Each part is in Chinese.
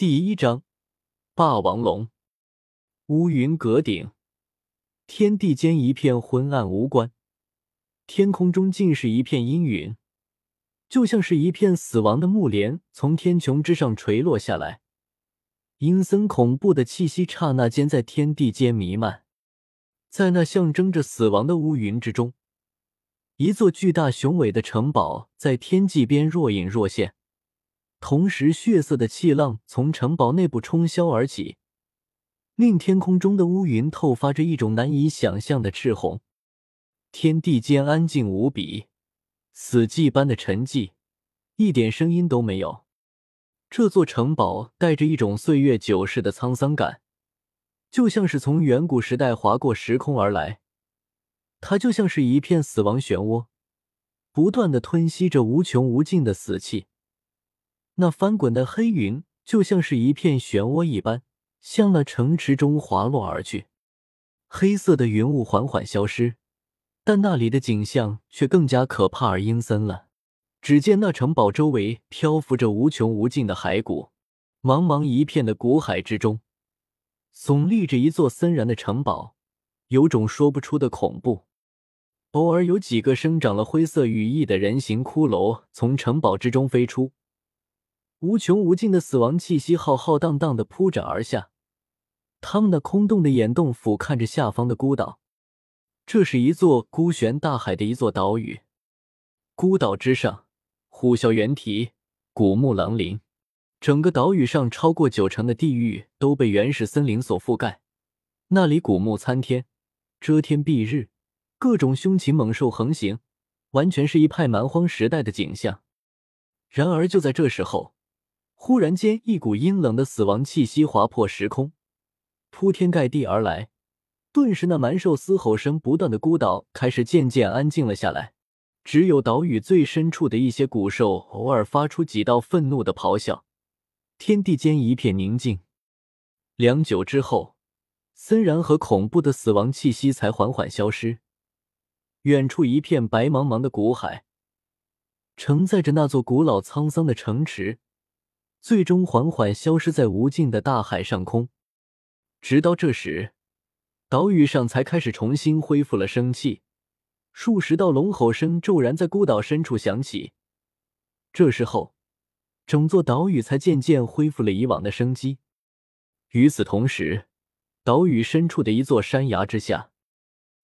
第一章，霸王龙。乌云阁顶，天地间一片昏暗无光，天空中尽是一片阴云，就像是一片死亡的幕帘从天穹之上垂落下来，阴森恐怖的气息刹那间在天地间弥漫。在那象征着死亡的乌云之中，一座巨大雄伟的城堡在天际边若隐若现。同时，血色的气浪从城堡内部冲霄而起，令天空中的乌云透发着一种难以想象的赤红。天地间安静无比，死寂般的沉寂，一点声音都没有。这座城堡带着一种岁月久逝的沧桑感，就像是从远古时代划过时空而来。它就像是一片死亡漩涡，不断的吞吸着无穷无尽的死气。那翻滚的黑云就像是一片漩涡一般，向那城池中滑落而去。黑色的云雾缓缓消失，但那里的景象却更加可怕而阴森了。只见那城堡周围漂浮着无穷无尽的骸骨，茫茫一片的古海之中，耸立着一座森然的城堡，有种说不出的恐怖。偶尔有几个生长了灰色羽翼的人形骷髅从城堡之中飞出。无穷无尽的死亡气息浩浩荡荡的铺展而下，他们那空洞的眼洞俯瞰着下方的孤岛。这是一座孤悬大海的一座岛屿，孤岛之上，虎啸猿啼，古木狼林。整个岛屿上超过九成的地域都被原始森林所覆盖，那里古木参天，遮天蔽日，各种凶禽猛兽横行，完全是一派蛮荒时代的景象。然而就在这时候。忽然间，一股阴冷的死亡气息划破时空，铺天盖地而来。顿时，那蛮兽嘶吼声不断的孤岛开始渐渐安静了下来。只有岛屿最深处的一些古兽偶尔发出几道愤怒的咆哮。天地间一片宁静。良久之后，森然和恐怖的死亡气息才缓缓消失。远处一片白茫茫的古海，承载着那座古老沧桑的城池。最终缓缓消失在无尽的大海上空，直到这时，岛屿上才开始重新恢复了生气，数十道龙吼声骤然在孤岛深处响起。这时候，整座岛屿才渐渐恢复了以往的生机。与此同时，岛屿深处的一座山崖之下，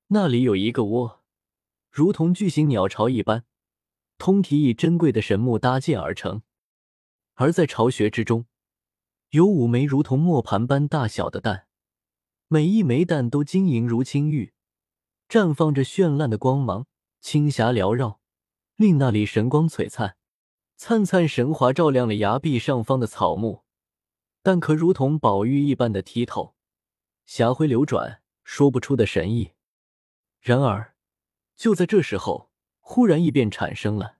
那里有一个窝，如同巨型鸟巢一般，通体以珍贵的神木搭建而成。而在巢穴之中，有五枚如同磨盘般大小的蛋，每一枚蛋都晶莹如青玉，绽放着绚烂的光芒，青霞缭绕，令那里神光璀璨。灿灿神华照亮了崖壁上方的草木，蛋壳如同宝玉一般的剔透，霞辉流转，说不出的神异。然而，就在这时候，忽然异变产生了。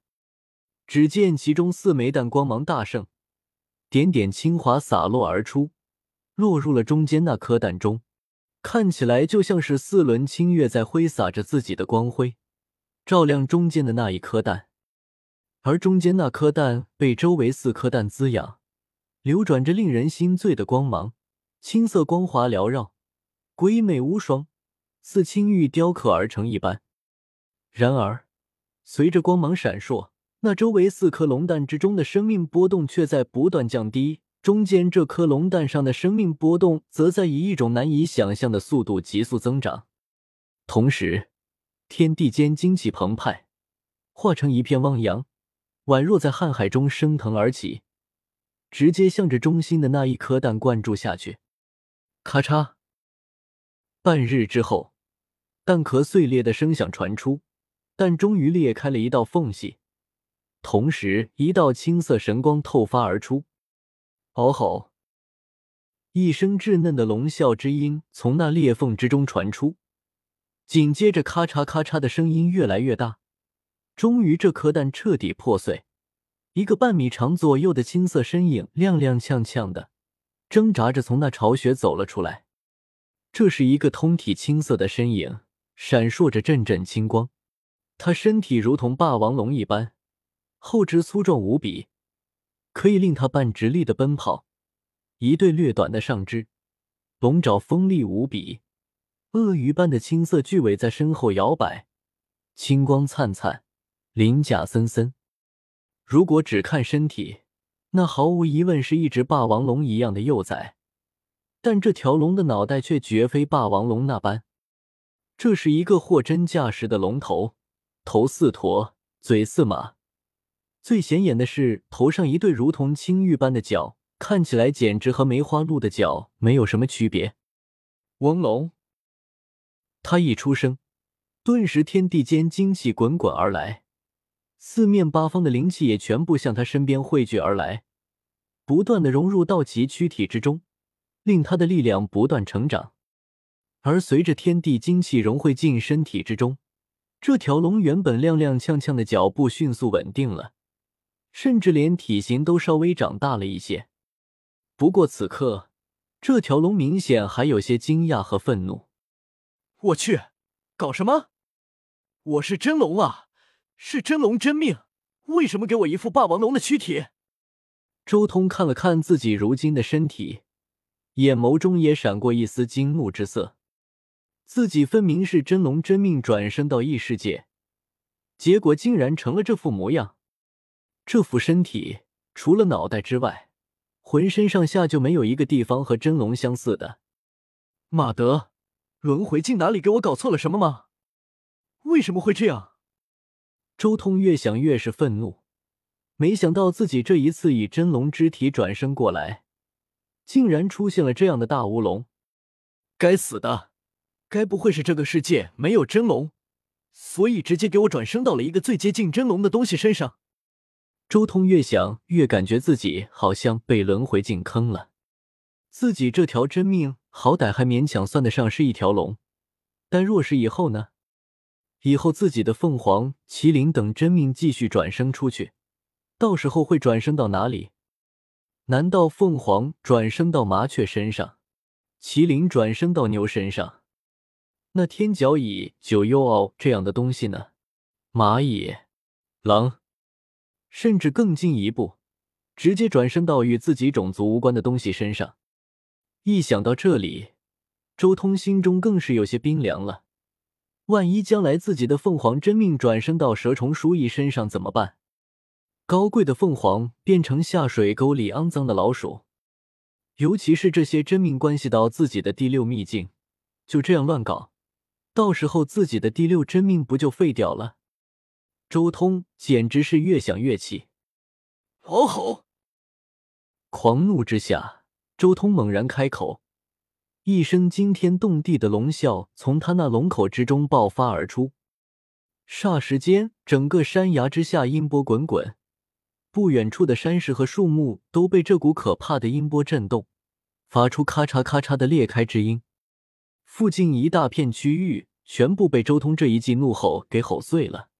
只见其中四枚蛋光芒大盛，点点青华洒落而出，落入了中间那颗蛋中，看起来就像是四轮清月在挥洒着自己的光辉，照亮中间的那一颗蛋。而中间那颗蛋被周围四颗蛋滋养，流转着令人心醉的光芒，青色光华缭绕，鬼美无双，似青玉雕刻而成一般。然而，随着光芒闪烁。那周围四颗龙蛋之中的生命波动却在不断降低，中间这颗龙蛋上的生命波动则在以一种难以想象的速度急速增长。同时，天地间精气澎湃，化成一片汪洋，宛若在瀚海中升腾而起，直接向着中心的那一颗蛋灌注下去。咔嚓！半日之后，蛋壳碎裂的声响传出，蛋终于裂开了一道缝隙。同时，一道青色神光透发而出，嗷吼！一声稚嫩的龙啸之音从那裂缝之中传出，紧接着咔嚓咔嚓的声音越来越大，终于这颗蛋彻底破碎，一个半米长左右的青色身影踉踉跄跄的挣扎着从那巢穴走了出来。这是一个通体青色的身影，闪烁着阵阵青光，他身体如同霸王龙一般。后肢粗壮无比，可以令他半直立的奔跑，一对略短的上肢，龙爪锋利无比，鳄鱼般的青色巨尾在身后摇摆，青光灿灿，鳞甲森森。如果只看身体，那毫无疑问是一只霸王龙一样的幼崽。但这条龙的脑袋却绝非霸王龙那般，这是一个货真价实的龙头，头似驼，嘴似马。最显眼的是头上一对如同青玉般的角，看起来简直和梅花鹿的角没有什么区别。翁龙，他一出生，顿时天地间精气滚滚而来，四面八方的灵气也全部向他身边汇聚而来，不断的融入到其躯体之中，令他的力量不断成长。而随着天地精气融汇进身体之中，这条龙原本踉踉跄跄的脚步迅速稳定了。甚至连体型都稍微长大了一些。不过此刻，这条龙明显还有些惊讶和愤怒。我去，搞什么？我是真龙啊，是真龙真命，为什么给我一副霸王龙的躯体？周通看了看自己如今的身体，眼眸中也闪过一丝惊怒之色。自己分明是真龙真命转生到异世界，结果竟然成了这副模样。这副身体除了脑袋之外，浑身上下就没有一个地方和真龙相似的。马德，轮回镜哪里给我搞错了什么吗？为什么会这样？周通越想越是愤怒，没想到自己这一次以真龙之体转生过来，竟然出现了这样的大乌龙。该死的，该不会是这个世界没有真龙，所以直接给我转生到了一个最接近真龙的东西身上？周通越想越感觉自己好像被轮回进坑了。自己这条真命好歹还勉强算得上是一条龙，但若是以后呢？以后自己的凤凰、麒麟等真命继续转生出去，到时候会转生到哪里？难道凤凰转生到麻雀身上，麒麟转生到牛身上？那天角蚁、九幽鳌这样的东西呢？蚂蚁、狼？甚至更进一步，直接转生到与自己种族无关的东西身上。一想到这里，周通心中更是有些冰凉了。万一将来自己的凤凰真命转生到蛇虫鼠蚁身上怎么办？高贵的凤凰变成下水沟里肮脏的老鼠，尤其是这些真命关系到自己的第六秘境，就这样乱搞，到时候自己的第六真命不就废掉了？周通简直是越想越气，嗷吼！狂怒之下，周通猛然开口，一声惊天动地的龙啸从他那龙口之中爆发而出。霎时间，整个山崖之下音波滚滚，不远处的山石和树木都被这股可怕的音波震动，发出咔嚓咔嚓的裂开之音。附近一大片区域全部被周通这一记怒吼给吼碎了。